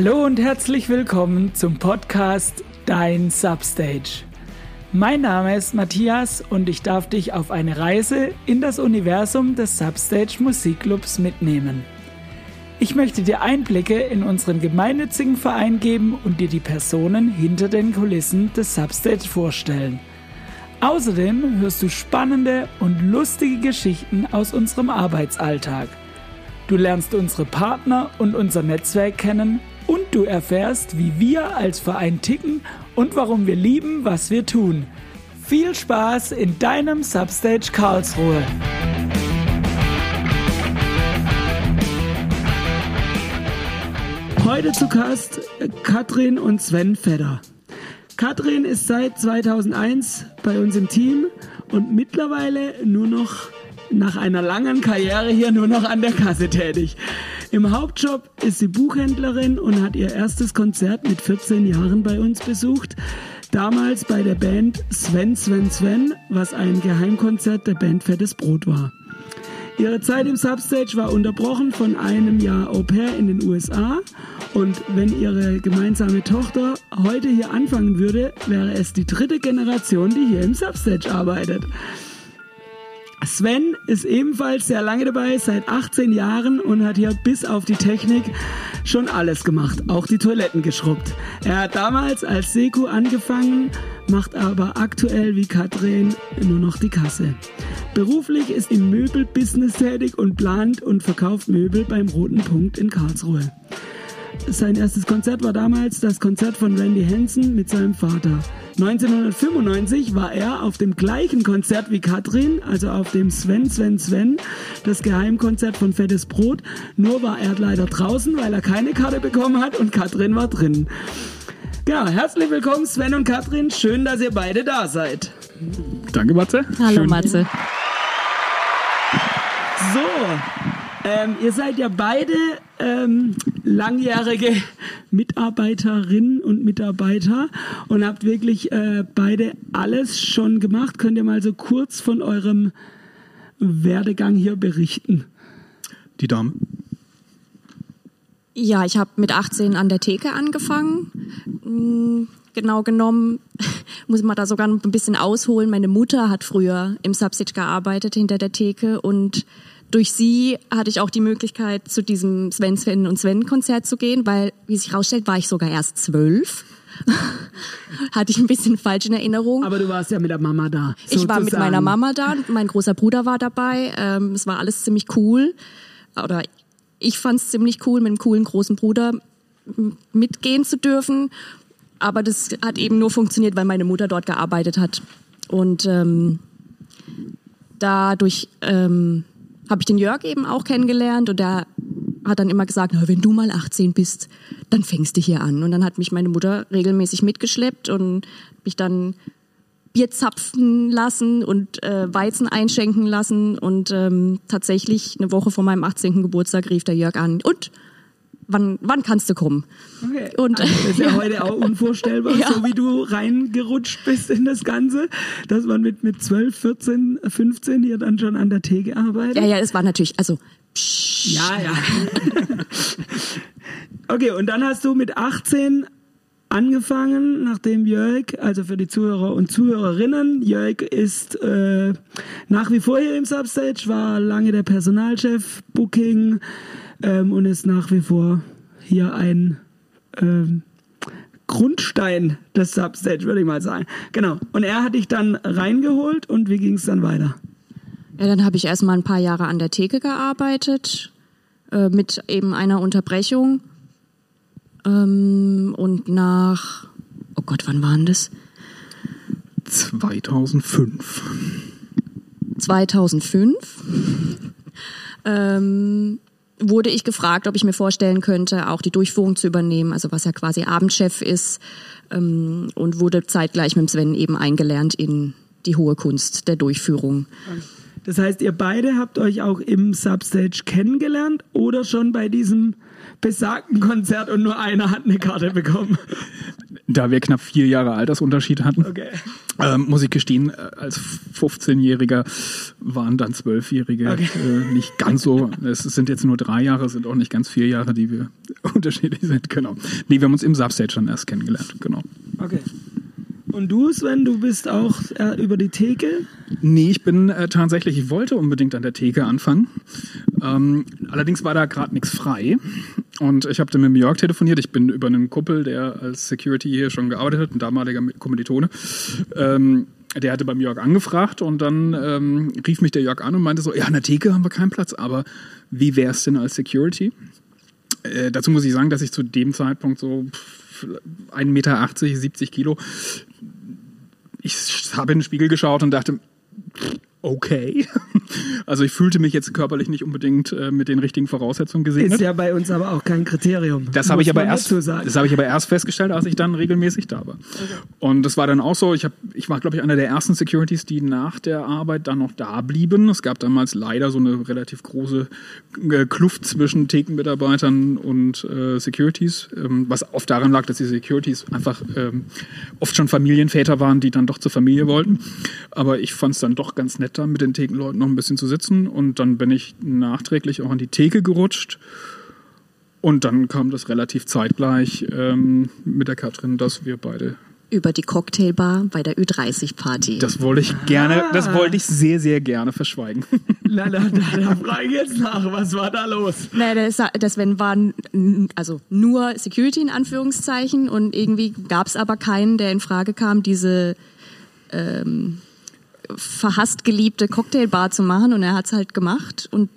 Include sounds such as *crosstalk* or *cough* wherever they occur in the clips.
Hallo und herzlich willkommen zum Podcast Dein Substage. Mein Name ist Matthias und ich darf dich auf eine Reise in das Universum des Substage Musikclubs mitnehmen. Ich möchte dir Einblicke in unseren gemeinnützigen Verein geben und dir die Personen hinter den Kulissen des Substage vorstellen. Außerdem hörst du spannende und lustige Geschichten aus unserem Arbeitsalltag. Du lernst unsere Partner und unser Netzwerk kennen du erfährst, wie wir als Verein ticken und warum wir lieben, was wir tun. Viel Spaß in deinem Substage Karlsruhe! Heute zu Gast Katrin und Sven Fedder. Katrin ist seit 2001 bei uns im Team und mittlerweile nur noch nach einer langen Karriere hier nur noch an der Kasse tätig. Im Hauptjob ist sie Buchhändlerin und hat ihr erstes Konzert mit 14 Jahren bei uns besucht. Damals bei der Band Sven Sven Sven, was ein Geheimkonzert der Band Fettes Brot war. Ihre Zeit im Substage war unterbrochen von einem Jahr Au pair in den USA und wenn ihre gemeinsame Tochter heute hier anfangen würde, wäre es die dritte Generation, die hier im Substage arbeitet. Sven ist ebenfalls sehr lange dabei, seit 18 Jahren und hat hier bis auf die Technik schon alles gemacht, auch die Toiletten geschrubbt. Er hat damals als Seku angefangen, macht aber aktuell wie Katrin nur noch die Kasse. Beruflich ist im Möbelbusiness tätig und plant und verkauft Möbel beim Roten Punkt in Karlsruhe. Sein erstes Konzert war damals das Konzert von Randy Hansen mit seinem Vater. 1995 war er auf dem gleichen Konzert wie Katrin, also auf dem Sven Sven Sven, das Geheimkonzert von Fettes Brot. Nur war er leider draußen, weil er keine Karte bekommen hat und Katrin war drin. Ja, herzlich willkommen Sven und Katrin. Schön, dass ihr beide da seid. Danke, Matze. Hallo, Schön. Matze. So, ähm, ihr seid ja beide ähm, langjährige Mitarbeiterinnen und Mitarbeiter und habt wirklich äh, beide alles schon gemacht. Könnt ihr mal so kurz von eurem Werdegang hier berichten? Die Dame. Ja, ich habe mit 18 an der Theke angefangen. Mm, genau genommen *laughs* muss man da sogar ein bisschen ausholen. Meine Mutter hat früher im Substage gearbeitet hinter der Theke und durch sie hatte ich auch die Möglichkeit, zu diesem Sven, Sven und Sven Konzert zu gehen, weil, wie sich herausstellt, war ich sogar erst zwölf. *laughs* hatte ich ein bisschen falsch in Erinnerung. Aber du warst ja mit der Mama da. Sozusagen. Ich war mit meiner Mama da, mein großer Bruder war dabei. Ähm, es war alles ziemlich cool. Oder ich fand es ziemlich cool, mit einem coolen großen Bruder mitgehen zu dürfen. Aber das hat eben nur funktioniert, weil meine Mutter dort gearbeitet hat. Und ähm, dadurch ähm, habe ich den Jörg eben auch kennengelernt und der hat dann immer gesagt, wenn du mal 18 bist, dann fängst du hier an. Und dann hat mich meine Mutter regelmäßig mitgeschleppt und mich dann Bier zapfen lassen und äh, Weizen einschenken lassen. Und ähm, tatsächlich eine Woche vor meinem 18. Geburtstag rief der Jörg an. Und wann, wann kannst du kommen? Okay. Und, also das ist ja, heute auch *laughs* unvorstellbar, ja. so wie du reingerutscht bist in das Ganze, dass man mit, mit 12, 14, 15 hier dann schon an der Theke arbeitet. Ja, ja, das war natürlich, also psch, Ja, ja. *laughs* okay, und dann hast du mit 18 angefangen, nachdem Jörg, also für die Zuhörer und Zuhörerinnen, Jörg ist äh, nach wie vor hier im Substage, war lange der Personalchef, Booking, ähm, und ist nach wie vor hier ein ähm, Grundstein des Substage, würde ich mal sagen. Genau. Und er hat dich dann reingeholt und wie ging es dann weiter? Ja, dann habe ich erstmal ein paar Jahre an der Theke gearbeitet, äh, mit eben einer Unterbrechung. Ähm, und nach, oh Gott, wann waren das? 2005. 2005. ähm, wurde ich gefragt, ob ich mir vorstellen könnte, auch die Durchführung zu übernehmen, also was ja quasi Abendchef ist, ähm, und wurde zeitgleich mit Sven eben eingelernt in die hohe Kunst der Durchführung. Das heißt, ihr beide habt euch auch im Substage kennengelernt oder schon bei diesem besagten Konzert und nur einer hat eine Karte bekommen? Da wir knapp vier Jahre Altersunterschied hatten, Okay. ähm, muss ich gestehen, äh, als 15-Jähriger waren dann Zwölfjährige Okay. äh, nicht ganz so. Es sind jetzt nur drei Jahre, es sind auch nicht ganz vier Jahre, die wir *laughs* unterschiedlich sind. Genau. Nee, wir haben uns im Substage dann erst kennengelernt. Genau. Okay. Und du, Sven, du bist auch äh, über die Theke? Nee, ich bin äh, tatsächlich, ich wollte unbedingt an der Theke anfangen. Ähm, allerdings war da gerade nichts frei. Und ich habe dann mit Jörg telefoniert. Ich bin über einen Kumpel, der als Security hier schon gearbeitet hat, ein damaliger Kommilitone. Ähm, der hatte beim Jörg angefragt und dann ähm, rief mich der Jörg an und meinte so, ja, an der Theke haben wir keinen Platz, aber wie wär's denn als Security? Äh, dazu muss ich sagen, dass ich zu dem Zeitpunkt so 1,80 Meter, 70 Kilo, ich habe in den Spiegel geschaut und dachte, okay. *laughs* Also ich fühlte mich jetzt körperlich nicht unbedingt äh, mit den richtigen Voraussetzungen gesegnet. Ist ja bei uns aber auch kein Kriterium. Das habe ich aber erst, das habe ich aber erst festgestellt, als ich dann regelmäßig da war. Und das war dann auch so. Ich habe, ich war glaube ich einer der ersten Securities, die nach der Arbeit dann noch da blieben. Es gab damals leider so eine relativ große äh, Kluft zwischen Thekenmitarbeitern und äh, Securities, ähm, was oft daran lag, dass die Securities einfach ähm, oft schon Familienväter waren, die dann doch zur Familie wollten. Aber ich fand es dann doch ganz nett, da mit den Thekenleuten noch ein bisschen zu sitzen. Und dann bin ich nachträglich auch an die Theke gerutscht. Und dann kam das relativ zeitgleich ähm, mit der Katrin, dass wir beide. Über die Cocktailbar bei der Ü30-Party. Das wollte ich gerne, das wollte ich sehr, sehr gerne verschweigen. *laughs* Na, da, da, da frage ich jetzt nach, was war da los? Nee, das, das wenn war n- also nur Security in Anführungszeichen und irgendwie gab es aber keinen, der in Frage kam, diese ähm, verhasst geliebte Cocktailbar zu machen und er hat's halt gemacht und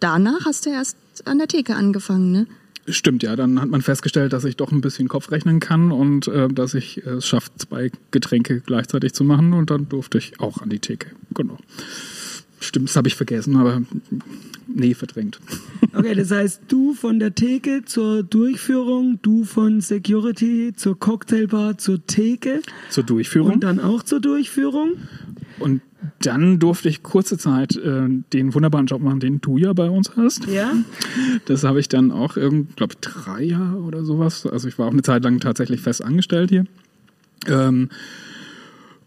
danach hast du erst an der Theke angefangen, ne? Stimmt, ja. Dann hat man festgestellt, dass ich doch ein bisschen Kopf rechnen kann und äh, dass ich äh, es schaffe, zwei Getränke gleichzeitig zu machen. Und dann durfte ich auch an die Theke. Genau. Stimmt, das habe ich vergessen, aber nee, verdrängt. Okay, das heißt, du von der Theke zur Durchführung, du von Security zur Cocktailbar zur Theke Zur Durchführung. und dann auch zur Durchführung. Und dann durfte ich kurze Zeit äh, den wunderbaren Job machen, den du ja bei uns hast. Ja? Das habe ich dann auch, glaube ich, drei Jahre oder sowas. Also ich war auch eine Zeit lang tatsächlich fest angestellt hier. Ähm,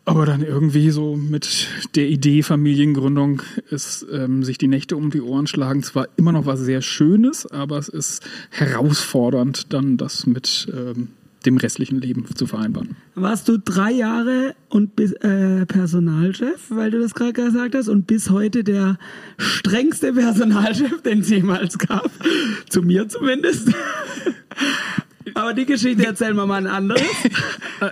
aber dann irgendwie so mit der Idee Familiengründung ist, ähm, sich die Nächte um die Ohren schlagen, zwar immer noch was sehr Schönes, aber es ist herausfordernd, dann das mit ähm, dem restlichen Leben zu vereinbaren. Warst du drei Jahre und bis, äh, Personalchef, weil du das gerade gesagt hast, und bis heute der strengste Personalchef, *laughs* den es jemals gab. Zu mir zumindest. Aber die Geschichte erzählen wir mal ein anderes. *laughs*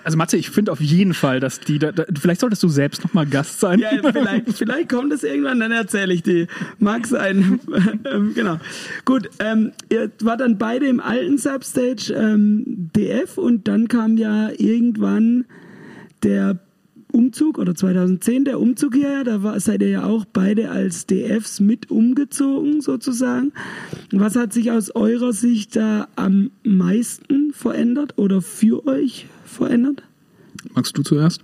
Also Matze, ich finde auf jeden Fall, dass die da, da vielleicht solltest du selbst noch mal Gast sein. Ja, vielleicht, vielleicht kommt es irgendwann, dann erzähle ich die. Mag sein. *laughs* ähm, genau. Gut, ähm, ihr wart dann beide im alten Substage ähm, DF und dann kam ja irgendwann der Umzug oder 2010 der Umzug hierher. Da war, seid ihr ja auch beide als DFs mit umgezogen sozusagen. Was hat sich aus eurer Sicht da am meisten verändert oder für euch verändert? Magst du zuerst?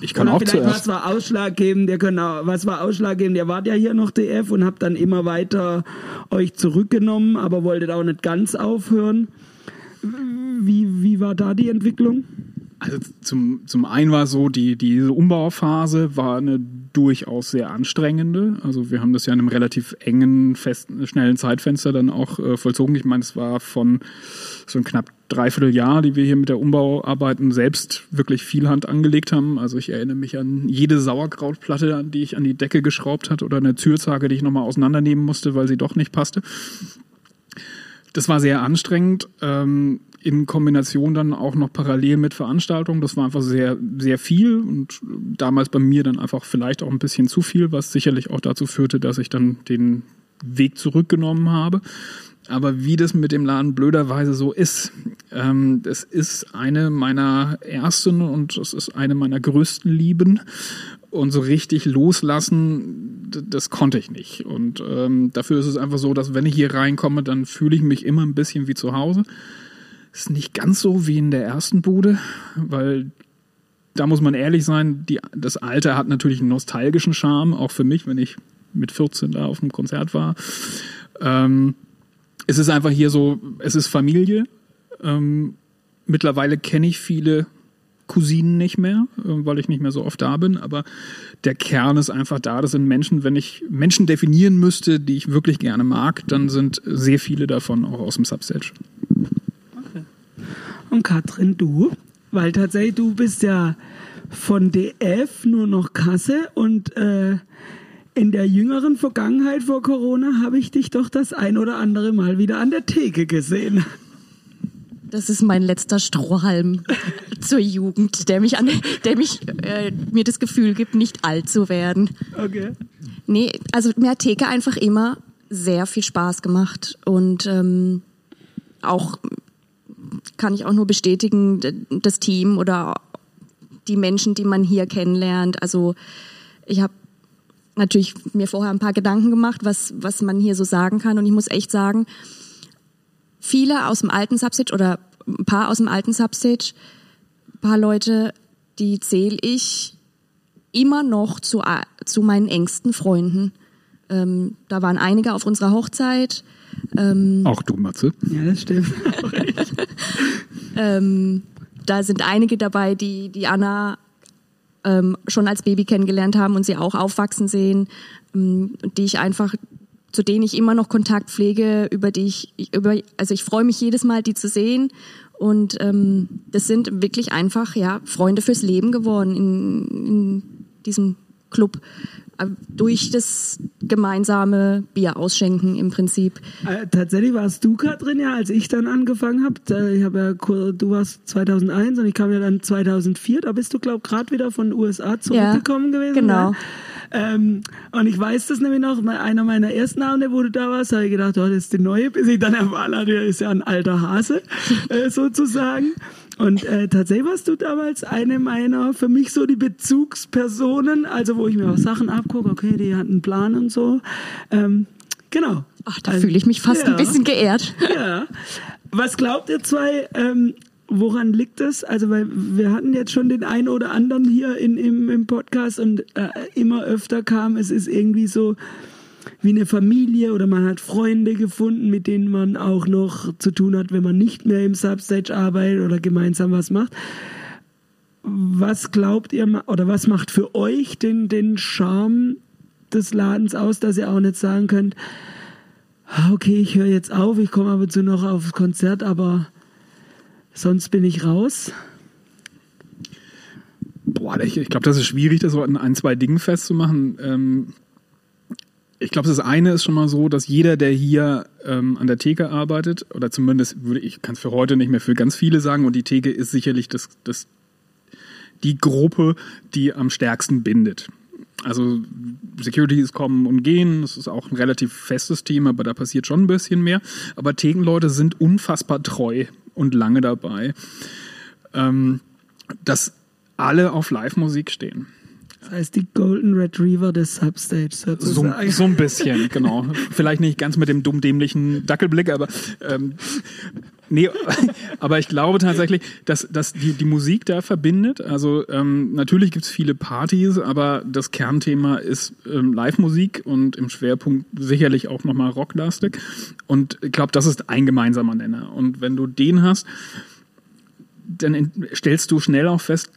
Ich kann Oder auch vielleicht zuerst. was war ausschlaggebend, ihr könnt auch, was war ausschlaggebend, ihr wart ja hier noch DF und habt dann immer weiter euch zurückgenommen, aber wolltet auch nicht ganz aufhören. Wie, wie war da die Entwicklung? Also zum, zum einen war so, die, diese Umbauphase war eine durchaus sehr anstrengende. Also wir haben das ja in einem relativ engen, festen, schnellen Zeitfenster dann auch äh, vollzogen. Ich meine, es war von so ein knapp dreiviertel Jahr, die wir hier mit der Umbauarbeiten selbst wirklich viel Hand angelegt haben. Also ich erinnere mich an jede Sauerkrautplatte, die ich an die Decke geschraubt hat oder eine Türzage, die ich nochmal auseinandernehmen musste, weil sie doch nicht passte. Das war sehr anstrengend. Ähm, in Kombination dann auch noch parallel mit Veranstaltungen. Das war einfach sehr, sehr viel und damals bei mir dann einfach vielleicht auch ein bisschen zu viel, was sicherlich auch dazu führte, dass ich dann den Weg zurückgenommen habe. Aber wie das mit dem Laden blöderweise so ist, ähm, das ist eine meiner ersten und das ist eine meiner größten Lieben. Und so richtig loslassen, das konnte ich nicht. Und ähm, dafür ist es einfach so, dass wenn ich hier reinkomme, dann fühle ich mich immer ein bisschen wie zu Hause. Ist nicht ganz so wie in der ersten Bude, weil da muss man ehrlich sein, die, das Alter hat natürlich einen nostalgischen Charme, auch für mich, wenn ich mit 14 da auf dem Konzert war. Ähm, es ist einfach hier so, es ist Familie. Ähm, mittlerweile kenne ich viele Cousinen nicht mehr, äh, weil ich nicht mehr so oft da bin, aber der Kern ist einfach da. Das sind Menschen, wenn ich Menschen definieren müsste, die ich wirklich gerne mag, dann sind sehr viele davon auch aus dem Substage. Und Katrin, du? Weil tatsächlich, du bist ja von DF nur noch Kasse und äh, in der jüngeren Vergangenheit vor Corona habe ich dich doch das ein oder andere Mal wieder an der Theke gesehen. Das ist mein letzter Strohhalm *laughs* zur Jugend, der mich, an, der mich äh, mir das Gefühl gibt, nicht alt zu werden. Okay. Nee, also mir hat Theke einfach immer sehr viel Spaß gemacht und ähm, auch kann ich auch nur bestätigen, das Team oder die Menschen, die man hier kennenlernt. Also ich habe natürlich mir vorher ein paar Gedanken gemacht, was, was man hier so sagen kann. Und ich muss echt sagen, viele aus dem alten Substage oder ein paar aus dem alten Substage, ein paar Leute, die zähle ich immer noch zu, zu meinen engsten Freunden. Ähm, da waren einige auf unserer Hochzeit. Ähm, Auch du, Matze. Ja, das stimmt. *laughs* ähm, da sind einige dabei, die, die Anna ähm, schon als Baby kennengelernt haben und sie auch aufwachsen sehen, ähm, die ich einfach zu denen ich immer noch Kontakt pflege, über die ich, über, also ich freue mich jedes Mal, die zu sehen. Und ähm, das sind wirklich einfach ja Freunde fürs Leben geworden in, in diesem Club durch das gemeinsame Bier ausschenken im Prinzip. Äh, tatsächlich warst du, Katrin, ja, als ich dann angefangen habe. Ich habe ja, du warst 2001 und ich kam ja dann 2004. Da bist du, glaube ich, gerade wieder von den USA zurückgekommen ja, gewesen. Genau. Ähm, und ich weiß das nämlich noch, einer meiner ersten Abende, wo du da warst, habe ich gedacht, oh, das ist die neue, bis ich dann erfahren der ist ja ein alter Hase, äh, sozusagen. Und äh, tatsächlich warst du damals eine meiner, für mich so die Bezugspersonen, also wo ich mir auch Sachen abgucke, okay, die hat einen Plan und so. Ähm, genau. Ach, da also, fühle ich mich fast ja, ein bisschen geehrt. Ja. Was glaubt ihr zwei, ähm, woran liegt es? Also, weil wir hatten jetzt schon den einen oder anderen hier in, im, im Podcast und äh, immer öfter kam, es ist irgendwie so, wie eine Familie oder man hat Freunde gefunden, mit denen man auch noch zu tun hat, wenn man nicht mehr im Substage arbeitet oder gemeinsam was macht. Was glaubt ihr oder was macht für euch den, den Charme des Ladens aus, dass ihr auch nicht sagen könnt, ah, okay, ich höre jetzt auf, ich komme aber zu noch aufs Konzert, aber sonst bin ich raus? Boah, ich, ich glaube, das ist schwierig, das so an ein, zwei Dingen festzumachen. Ähm, ich glaube, das eine ist schon mal so, dass jeder, der hier ähm, an der Theke arbeitet, oder zumindest würde ich, kann es für heute nicht mehr für ganz viele sagen, und die Theke ist sicherlich das, das, die Gruppe, die am stärksten bindet. Also Securities kommen und gehen, das ist auch ein relativ festes Thema, aber da passiert schon ein bisschen mehr. Aber Thekenleute sind unfassbar treu und lange dabei, ähm, dass alle auf Live-Musik stehen. Das heißt, die Golden Retriever des Substage sozusagen. So, so ein bisschen, *laughs* genau. Vielleicht nicht ganz mit dem dumm-dämlichen Dackelblick, aber ähm, nee, *laughs* aber ich glaube tatsächlich, dass, dass die, die Musik da verbindet. Also ähm, natürlich gibt's viele Partys, aber das Kernthema ist ähm, Live-Musik und im Schwerpunkt sicherlich auch nochmal rocklastig. Und ich glaube, das ist ein gemeinsamer Nenner. Und wenn du den hast, dann stellst du schnell auch fest,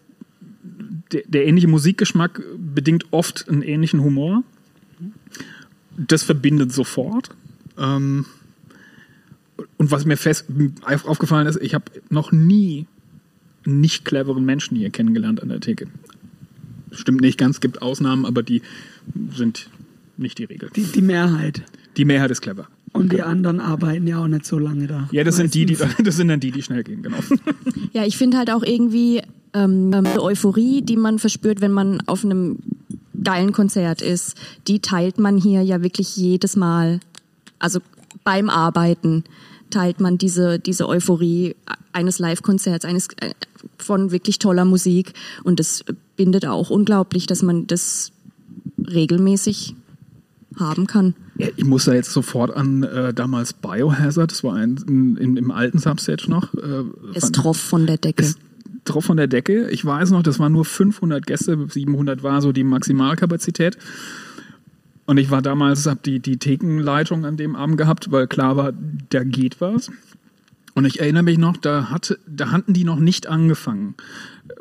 der, der ähnliche Musikgeschmack bedingt oft einen ähnlichen Humor. Das verbindet sofort. Ähm, und was mir fest aufgefallen ist, ich habe noch nie nicht cleveren Menschen hier kennengelernt an der Theke. Stimmt nicht ganz, gibt Ausnahmen, aber die sind nicht die Regel. Die, die Mehrheit. Die Mehrheit ist clever. Und die anderen arbeiten ja auch nicht so lange da. Ja, das sind die, die, *laughs* das sind dann die, die schnell gehen, genau. Ja, ich finde halt auch irgendwie ähm, die Euphorie, die man verspürt, wenn man auf einem geilen Konzert ist, die teilt man hier ja wirklich jedes Mal. Also beim Arbeiten teilt man diese, diese Euphorie eines Live-Konzerts, eines äh, von wirklich toller Musik. Und das bindet auch unglaublich, dass man das regelmäßig haben kann. Ich muss da jetzt sofort an äh, damals Biohazard, das war ein, in, in, im alten Substage noch. Äh, es troff von der Decke. Es drauf von der Decke. Ich weiß noch, das waren nur 500 Gäste, 700 war so die Maximalkapazität. Und ich war damals, habe die, die Thekenleitung an dem Abend gehabt, weil klar war, da geht was. Und ich erinnere mich noch, da, hatte, da hatten die noch nicht angefangen.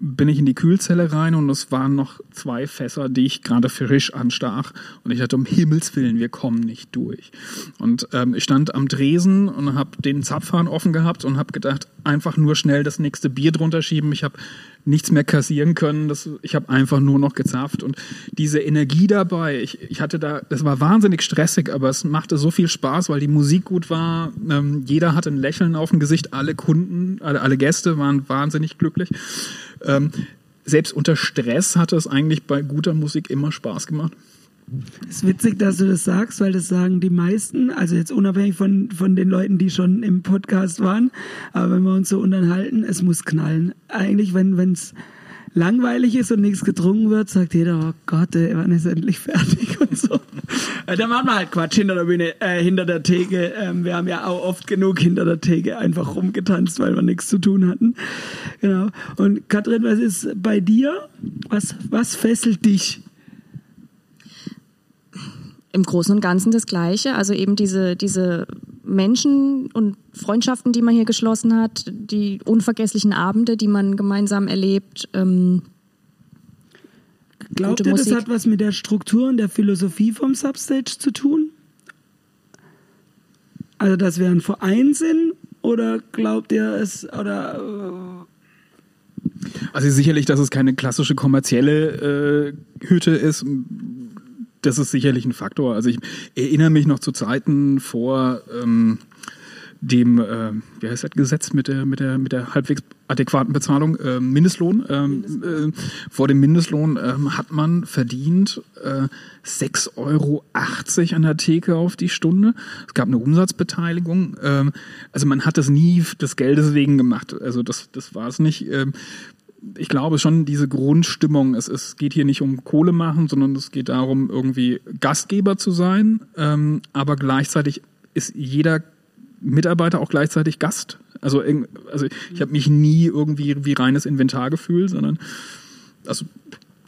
Bin ich in die Kühlzelle rein und es waren noch zwei Fässer, die ich gerade frisch anstach. Und ich dachte, um Himmels Willen, wir kommen nicht durch. Und ähm, ich stand am Dresen und habe den Zapfhahn offen gehabt und habe gedacht, einfach nur schnell das nächste Bier drunter schieben. Ich habe nichts mehr kassieren können. Das, ich habe einfach nur noch gezapft und diese Energie dabei. Ich, ich hatte da, das war wahnsinnig stressig, aber es machte so viel Spaß, weil die Musik gut war. Ähm, jeder hatte ein Lächeln auf dem Gesicht. Alle Kunden, alle, alle Gäste waren wahnsinnig glücklich. Ähm, selbst unter Stress hatte es eigentlich bei guter Musik immer Spaß gemacht. Es ist witzig, dass du das sagst, weil das sagen die meisten, also jetzt unabhängig von, von den Leuten, die schon im Podcast waren, aber wenn wir uns so unterhalten, es muss knallen. Eigentlich, wenn es langweilig ist und nichts getrunken wird, sagt jeder, oh Gott, ey, wann ist endlich fertig und so. da machen wir halt Quatsch hinter der Bühne, äh, hinter der Theke. Ähm, wir haben ja auch oft genug hinter der Theke einfach rumgetanzt, weil wir nichts zu tun hatten. Genau. Und Katrin, was ist bei dir? Was, was fesselt dich? Im Großen und Ganzen das Gleiche. Also eben diese, diese Menschen und Freundschaften, die man hier geschlossen hat, die unvergesslichen Abende, die man gemeinsam erlebt. Ähm, Glaubt ihr, das hat was mit der Struktur und der Philosophie vom Substage zu tun? Also, dass wir ein Verein sind? Oder glaubt ihr es, oder... Also sicherlich, dass es keine klassische kommerzielle äh, Hütte ist, das ist sicherlich ein Faktor. Also ich erinnere mich noch zu Zeiten vor ähm, dem, äh, wie heißt das Gesetz mit der, mit der, mit der halbwegs adäquaten Bezahlung, äh, Mindestlohn. Ähm, Mindestlohn. Äh, vor dem Mindestlohn ähm, hat man verdient äh, 6,80 Euro an der Theke auf die Stunde. Es gab eine Umsatzbeteiligung. Ähm, also man hat das nie des Geldes wegen gemacht. Also das, das war es nicht. Ähm, ich glaube schon diese Grundstimmung, es, es geht hier nicht um Kohle machen, sondern es geht darum, irgendwie Gastgeber zu sein, ähm, aber gleichzeitig ist jeder Mitarbeiter auch gleichzeitig Gast. Also, also ich habe mich nie irgendwie wie reines Inventar gefühlt, sondern also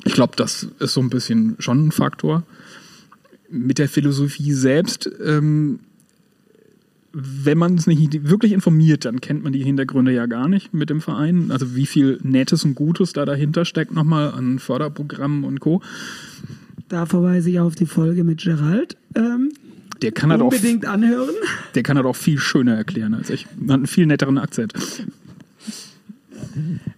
ich glaube, das ist so ein bisschen schon ein Faktor. Mit der Philosophie selbst ähm, wenn man es nicht wirklich informiert, dann kennt man die Hintergründe ja gar nicht mit dem Verein. Also wie viel Nettes und Gutes da dahinter steckt nochmal an Förderprogrammen und Co. Da verweise ich auf die Folge mit Gerald. Ähm, der kann unbedingt auch, anhören. Der kann das auch viel schöner erklären als ich. Man hat einen viel netteren Akzent.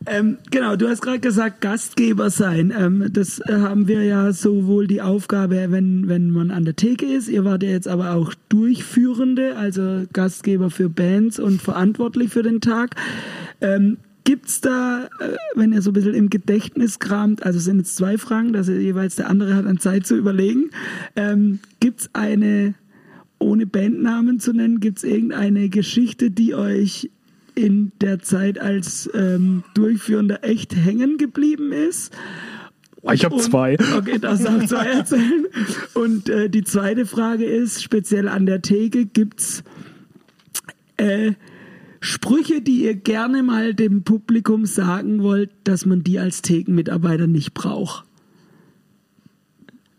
Ähm, genau, du hast gerade gesagt, Gastgeber sein. Ähm, das äh, haben wir ja sowohl die Aufgabe, wenn, wenn man an der Theke ist. Ihr wart ja jetzt aber auch Durchführende, also Gastgeber für Bands und verantwortlich für den Tag. Ähm, Gibt's da, äh, wenn ihr so ein bisschen im Gedächtnis kramt, also es sind jetzt zwei Fragen, dass ihr jeweils der andere hat an Zeit zu überlegen. Ähm, gibt's eine, ohne Bandnamen zu nennen, gibt's irgendeine Geschichte, die euch in der Zeit als ähm, Durchführender echt hängen geblieben ist. Ich habe zwei. *laughs* Okay, das darf zwei erzählen. Und äh, die zweite Frage ist, speziell an der Theke, gibt's äh, Sprüche, die ihr gerne mal dem Publikum sagen wollt, dass man die als Thekenmitarbeiter nicht braucht?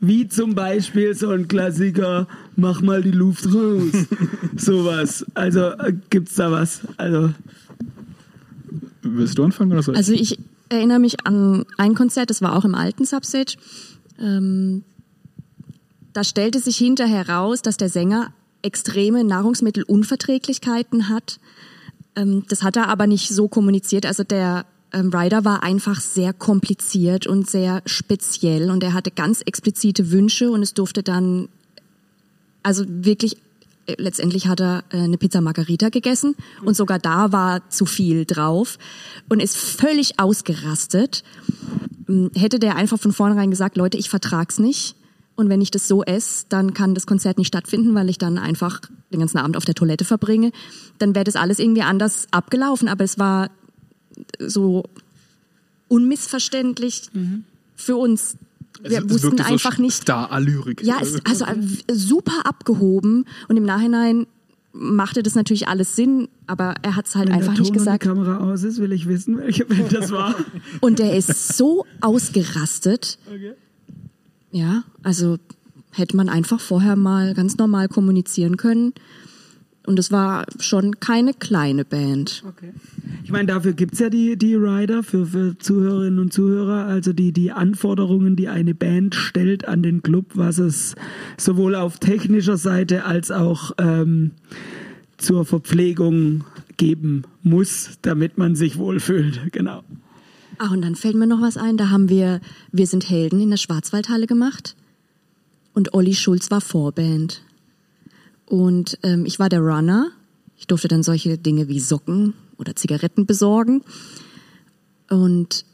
Wie zum Beispiel so ein Klassiker, mach mal die Luft raus. *laughs* Sowas. Also äh, gibt's da was? Also. Willst du anfangen oder so? Also ich erinnere mich an ein Konzert, das war auch im alten Substage. Ähm, da stellte sich hinterher raus, dass der Sänger extreme Nahrungsmittelunverträglichkeiten hat. Ähm, das hat er aber nicht so kommuniziert. Also der ähm, Rider war einfach sehr kompliziert und sehr speziell und er hatte ganz explizite Wünsche und es durfte dann, also wirklich, äh, letztendlich hat er äh, eine Pizza Margarita gegessen und sogar da war zu viel drauf und ist völlig ausgerastet. Ähm, hätte der einfach von vornherein gesagt, Leute, ich vertrag's nicht. Und wenn ich das so esse, dann kann das Konzert nicht stattfinden, weil ich dann einfach den ganzen Abend auf der Toilette verbringe. Dann wäre das alles irgendwie anders abgelaufen. Aber es war so unmissverständlich mhm. für uns. Wir es wussten einfach so nicht. Star-Allyrik. Ja, es, also super abgehoben und im Nachhinein machte das natürlich alles Sinn, aber er hat es halt Wenn einfach der nicht gesagt. Und die Kamera aus ist, will ich wissen, welche Band das war. *laughs* Und der ist so ausgerastet. Ja, also hätte man einfach vorher mal ganz normal kommunizieren können. Und es war schon keine kleine Band. Okay. Ich meine, dafür gibt's ja die, die Rider für, für Zuhörerinnen und Zuhörer, also die, die Anforderungen, die eine Band stellt an den Club, was es sowohl auf technischer Seite als auch ähm, zur Verpflegung geben muss, damit man sich wohlfühlt. Genau. Ach, und dann fällt mir noch was ein. Da haben wir Wir sind Helden in der Schwarzwaldhalle gemacht. Und Olli Schulz war Vorband. Und ähm, ich war der Runner. Ich durfte dann solche Dinge wie Socken oder Zigaretten besorgen. Und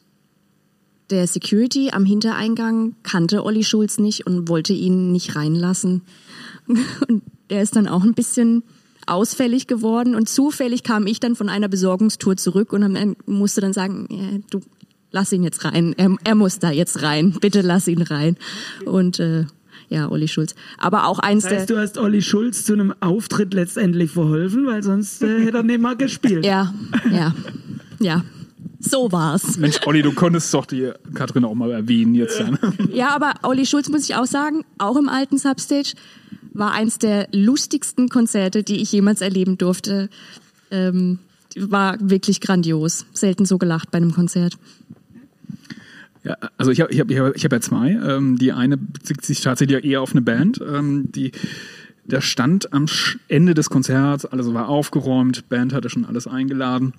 der Security am Hintereingang kannte Olli Schulz nicht und wollte ihn nicht reinlassen. *laughs* Und er ist dann auch ein bisschen ausfällig geworden und zufällig kam ich dann von einer Besorgungstour zurück und musste dann sagen, ja, du lass ihn jetzt rein, er, er, muss da jetzt rein, bitte lass ihn rein. Und äh, ja, Olli Schulz. Aber auch eins Das heißt, der. du hast Olli Schulz zu einem Auftritt letztendlich verholfen, weil sonst äh, hätte er nicht mal gespielt. Ja, ja, ja. So war's. Mensch, Olli, du konntest doch die Katrin auch mal erwähnen jetzt dann. Ja, aber Olli Schulz muss ich auch sagen, auch im alten Substage war eins der lustigsten Konzerte, die ich jemals erleben durfte. Ähm, war wirklich grandios. Selten so gelacht bei einem Konzert. Ja, also ich habe ich hab, ich hab, ich hab ja zwei. Ähm, die eine bezieht sich tatsächlich eher auf eine Band. Ähm, die, der stand am Ende des Konzerts, alles war aufgeräumt, Band hatte schon alles eingeladen.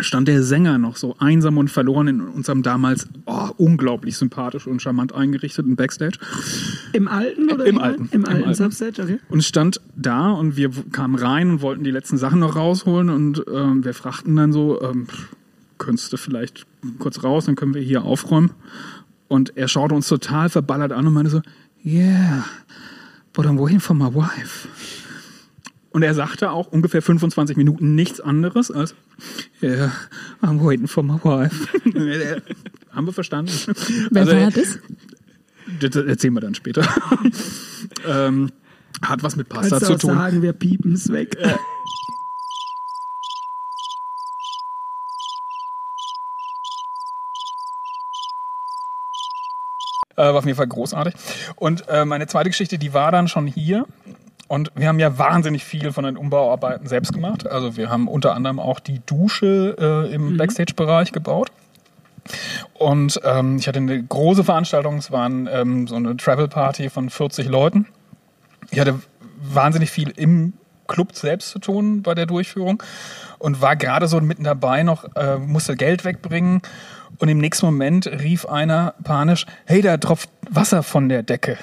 Stand der Sänger noch so einsam und verloren in unserem damals oh, unglaublich sympathisch und charmant eingerichteten Backstage. Im alten oder Im im alten. Im alten Im alten. Substage, okay. Und stand da und wir kamen rein und wollten die letzten Sachen noch rausholen und ähm, wir fragten dann so, ähm, könntest du vielleicht kurz raus, dann können wir hier aufräumen. Und er schaute uns total verballert an und meinte so, yeah, but I'm waiting for my wife. Und er sagte auch ungefähr 25 Minuten nichts anderes als, yeah, I'm waiting for my wife. *laughs* Haben wir verstanden? Wer Also, war das? das erzählen wir dann später. *laughs* ähm, hat was mit Pasta Kannst zu auch tun. sagen, wir piepen's weg. War auf jeden Fall großartig. Und äh, meine zweite Geschichte, die war dann schon hier. Und wir haben ja wahnsinnig viel von den Umbauarbeiten selbst gemacht. Also wir haben unter anderem auch die Dusche äh, im Backstage-Bereich gebaut. Und ähm, ich hatte eine große Veranstaltung, es waren ähm, so eine Travel-Party von 40 Leuten. Ich hatte wahnsinnig viel im Club selbst zu tun bei der Durchführung und war gerade so mitten dabei noch, äh, musste Geld wegbringen und im nächsten Moment rief einer panisch, hey, da tropft Wasser von der Decke.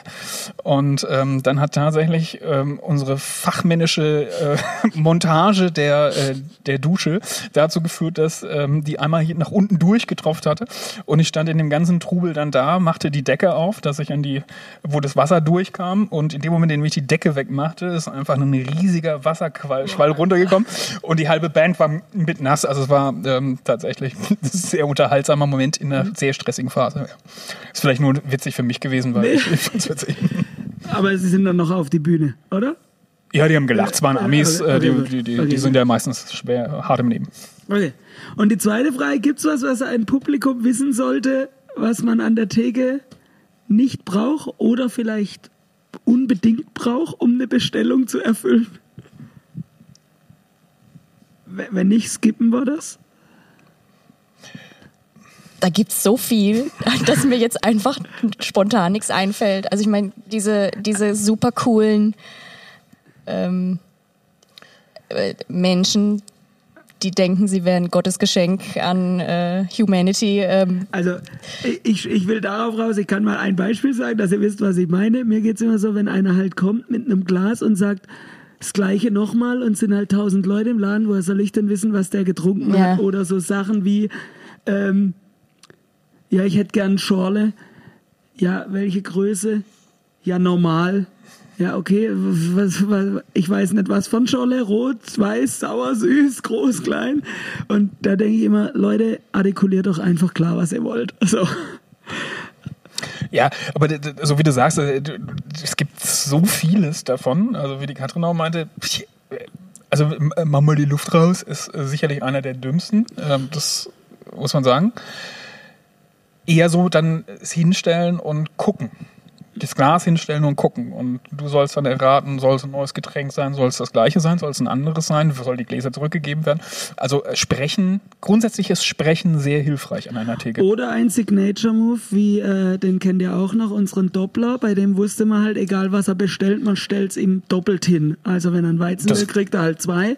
Und ähm, dann hat tatsächlich ähm, unsere fachmännische äh, *laughs* Montage der, äh, der Dusche dazu geführt, dass ähm, die einmal hier nach unten durchgetropft hatte. Und ich stand in dem ganzen Trubel dann da, machte die Decke auf, dass ich an die, wo das Wasser durchkam. Und in dem Moment, in dem ich die Decke wegmachte, ist einfach ein riesiger Wasserquall Schwall runtergekommen. Und die halbe Band war mit nass. Also es war ähm, tatsächlich *laughs* ein sehr unterhaltsamer Moment in einer sehr stressigen Phase. Ist vielleicht nur witzig für mich gewesen, weil Nee. ich, ich fand's witzig. *laughs* Aber sie sind dann noch auf die Bühne, oder? Ja, die haben gelacht. Es waren Amis, äh, die, die, die, okay. die sind ja meistens schwer hart im Leben. Okay. Und die zweite Frage, gibt's was, was ein Publikum wissen sollte, was man an der Theke nicht braucht oder vielleicht unbedingt braucht, um eine Bestellung zu erfüllen? Wenn wenn nicht, skippen wir das? Da gibt's so viel, *laughs* dass mir jetzt einfach spontan nichts einfällt. Also ich meine, diese, diese super coolen ähm, äh, Menschen, die denken, sie wären Gottes Geschenk an äh, Humanity. Ähm, Also ich, ich will darauf raus, ich kann mal ein Beispiel sagen, dass ihr wisst, was ich meine. Mir geht's immer so, wenn einer halt kommt mit einem Glas und sagt, das gleiche nochmal und sind halt tausend Leute im Laden, woher soll ich denn wissen, was der getrunken Ja. hat? Oder so Sachen wie, ähm, ja, ich hätte gern Schorle. Ja, welche Größe? Ja, normal. Ja, okay, was, was, ich weiß nicht, was von Schorle, rot, weiß, sauer, süß, groß, klein. Und da denke ich immer, Leute, artikuliert doch einfach klar, was ihr wollt. *laughs* Also, Ja, aber so wie du sagst, äh, es gibt so vieles davon. Also wie die Katrin auch meinte, also äh, mach mal die Luft raus ist äh, sicherlich einer der dümmsten. Ähm, das muss man sagen. Eher so dann hinstellen und gucken das Glas hinstellen und gucken. Und du sollst dann erraten, soll es ein neues Getränk sein, soll es das gleiche sein, soll es ein anderes sein, soll die Gläser zurückgegeben werden. Also äh, Sprechen, grundsätzlich ist Sprechen sehr hilfreich an einer Theke. Oder ein Signature-Move, wie äh, den kennt ihr auch noch, unseren Doppler, bei dem wusste man halt, egal was er bestellt, man stellt es ihm doppelt hin. Also wenn er ein Weizen will, kriegt er halt zwei.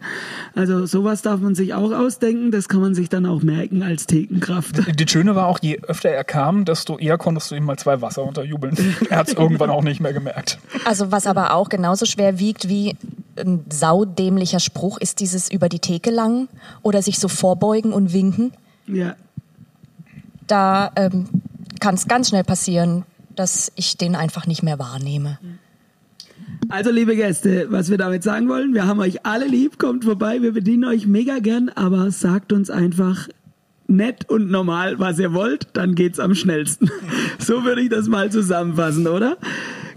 Also sowas darf man sich auch ausdenken, das kann man sich dann auch merken als Thekenkraft. Die Schöne war auch, je öfter er kam, desto eher konntest du ihm mal zwei Wasser unterjubeln. *laughs* Er hat es *laughs* irgendwann auch nicht mehr gemerkt. Also was aber auch genauso schwer wiegt wie ein saudämlicher Spruch, ist dieses über die Theke lang oder sich so vorbeugen und winken. Ja. Da ähm, kann es ganz schnell passieren, dass ich den einfach nicht mehr wahrnehme. Also, liebe Gäste, was wir damit sagen wollen, wir haben euch alle lieb, kommt vorbei, wir bedienen euch mega gern, aber sagt uns einfach, nett und normal, was ihr wollt, dann geht's am schnellsten. *laughs* So würde ich das mal zusammenfassen, oder?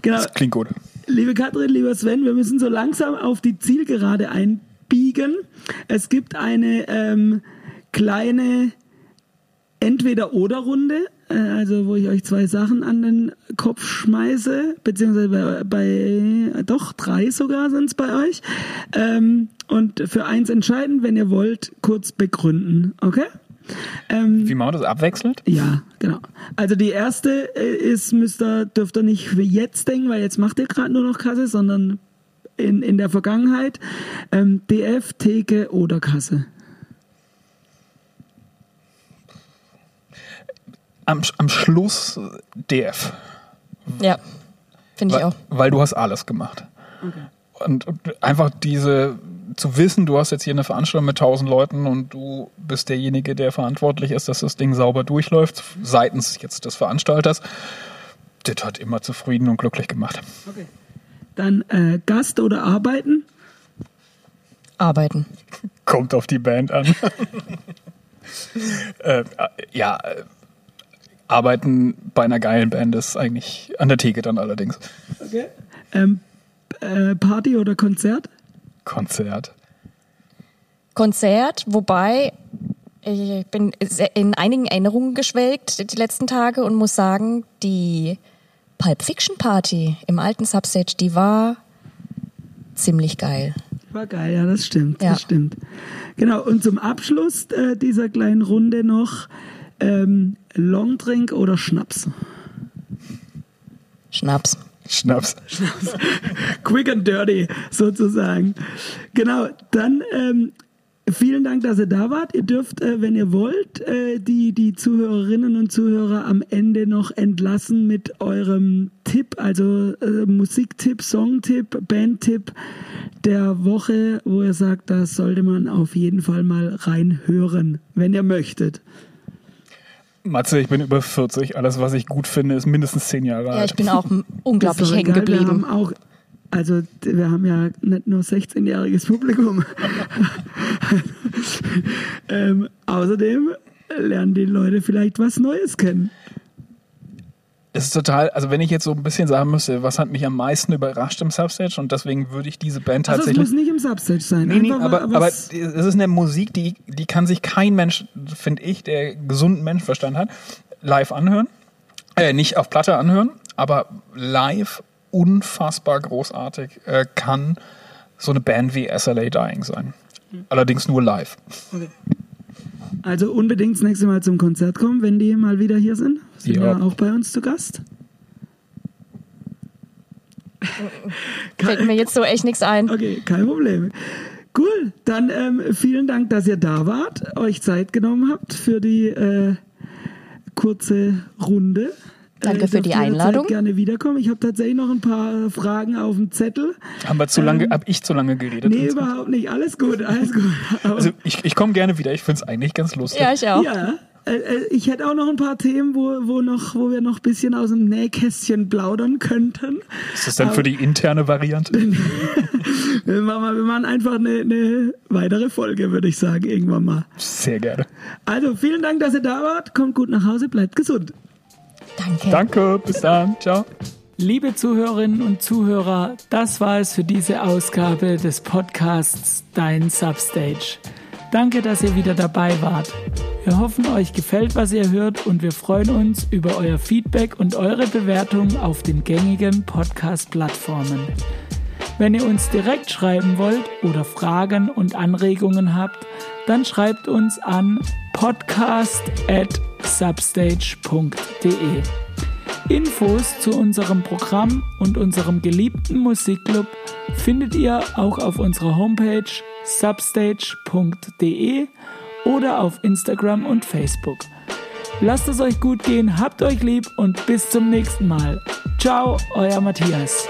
Genau. Das klingt gut. Liebe Katrin, lieber Sven, wir müssen so langsam auf die Zielgerade einbiegen. Es gibt eine ähm, kleine Entweder-Oder-Runde, äh, also wo ich euch zwei Sachen an den Kopf schmeiße, beziehungsweise bei, bei doch drei sogar sind es bei euch. Ähm, und für eins entscheiden, wenn ihr wollt, kurz begründen, okay? Ähm, Wie machen wir das abwechselnd? Ja, genau. Also die erste äh, ist, müsst ihr, dürft ihr nicht für jetzt denken, weil jetzt macht ihr gerade nur noch Kasse, sondern in, in der Vergangenheit. Ähm, DF, Theke oder Kasse. Am, am Schluss DF. Ja, finde ich auch. Weil du hast alles gemacht. Okay. Und einfach diese zu wissen, du hast jetzt hier eine Veranstaltung mit tausend Leuten und du bist derjenige, der verantwortlich ist, dass das Ding sauber durchläuft, seitens jetzt des Veranstalters, das hat immer zufrieden und glücklich gemacht. Okay. Dann äh, Gast oder Arbeiten? Arbeiten. *laughs* Kommt auf die Band an. *laughs* äh, ja, äh, Arbeiten bei einer geilen Band ist eigentlich an der Theke dann allerdings. Okay. Ähm, äh, Party oder Konzert? Konzert? Konzert, wobei ich bin in einigen Erinnerungen geschwelgt die letzten Tage und muss sagen, die Pulp Fiction Party im alten Substage, die war ziemlich geil. War geil, ja, das stimmt, ja. das stimmt. Genau, und zum Abschluss äh, dieser kleinen Runde noch ähm, Longdrink oder Schnaps? Schnaps. Schnaps. Schnaps. Quick and dirty, sozusagen. Genau, dann ähm, vielen Dank, dass ihr da wart. Ihr dürft, äh, wenn ihr wollt, äh, die, die Zuhörerinnen und Zuhörer am Ende noch entlassen mit eurem Tipp, also äh, Musiktipp, Songtipp, Bandtipp der Woche, wo ihr sagt, da sollte man auf jeden Fall mal reinhören, wenn ihr möchtet. Matze, ich bin über 40. Alles, was ich gut finde, ist mindestens zehn Jahre alt. Ja, ich bin auch *laughs* unglaublich hängen geblieben. Wir haben auch, also wir haben ja nicht nur 16-jähriges Publikum. *laughs* ähm, außerdem lernen die Leute vielleicht was Neues kennen es ist total, also wenn ich jetzt so ein bisschen sagen müsste, was hat mich am meisten überrascht im Substage und deswegen würde ich diese Band tatsächlich. Also es muss nicht im Substage sein. Nee, nee, aber, aber es ist eine Musik, die, die kann sich kein Mensch, finde ich, der gesunden Menschenverstand hat, live anhören. Äh, nicht auf Platte anhören, aber live unfassbar großartig äh, kann so eine Band wie SLA Dying sein. Mhm. Allerdings nur live. Okay. Also unbedingt das nächste Mal zum Konzert kommen, wenn die mal wieder hier sind. Sind ja, ja auch bei uns zu Gast. *laughs* Fällt mir jetzt so echt nichts ein. Okay, kein Problem. Cool, dann ähm, vielen Dank, dass ihr da wart, euch Zeit genommen habt für die äh, kurze Runde. Danke äh, für die Einladung. Zeit gerne wiederkommen. Ich habe tatsächlich noch ein paar Fragen auf dem Zettel. Haben wir zu lange, ähm, hab ich zu lange geredet? Nee, überhaupt nicht. Alles gut, alles gut. *laughs* also ich, ich komme gerne wieder. Ich finde es eigentlich ganz lustig. Ja, ich auch. Ja, äh, äh, ich hätte auch noch ein paar Themen, wo, wo, noch, wo wir noch ein bisschen aus dem Nähkästchen plaudern könnten. Ist das dann für die interne Variante? *laughs* wir, machen, wir machen einfach eine, eine weitere Folge, würde ich sagen, irgendwann mal. Sehr gerne. Also vielen Dank, dass ihr da wart. Kommt gut nach Hause, bleibt gesund. Danke. Danke, bis dann. Ciao. Liebe Zuhörerinnen und Zuhörer, das war es für diese Ausgabe des Podcasts Dein Substage. Danke, dass ihr wieder dabei wart. Wir hoffen, euch gefällt, was ihr hört und wir freuen uns über euer Feedback und eure Bewertung auf den gängigen Podcast-Plattformen. Wenn ihr uns direkt schreiben wollt oder Fragen und Anregungen habt, dann schreibt uns an podcast@substage.de. Infos zu unserem Programm und unserem geliebten Musikclub findet ihr auch auf unserer Homepage substage.de oder auf Instagram und Facebook. Lasst es euch gut gehen, habt euch lieb und bis zum nächsten Mal. Ciao, euer Matthias.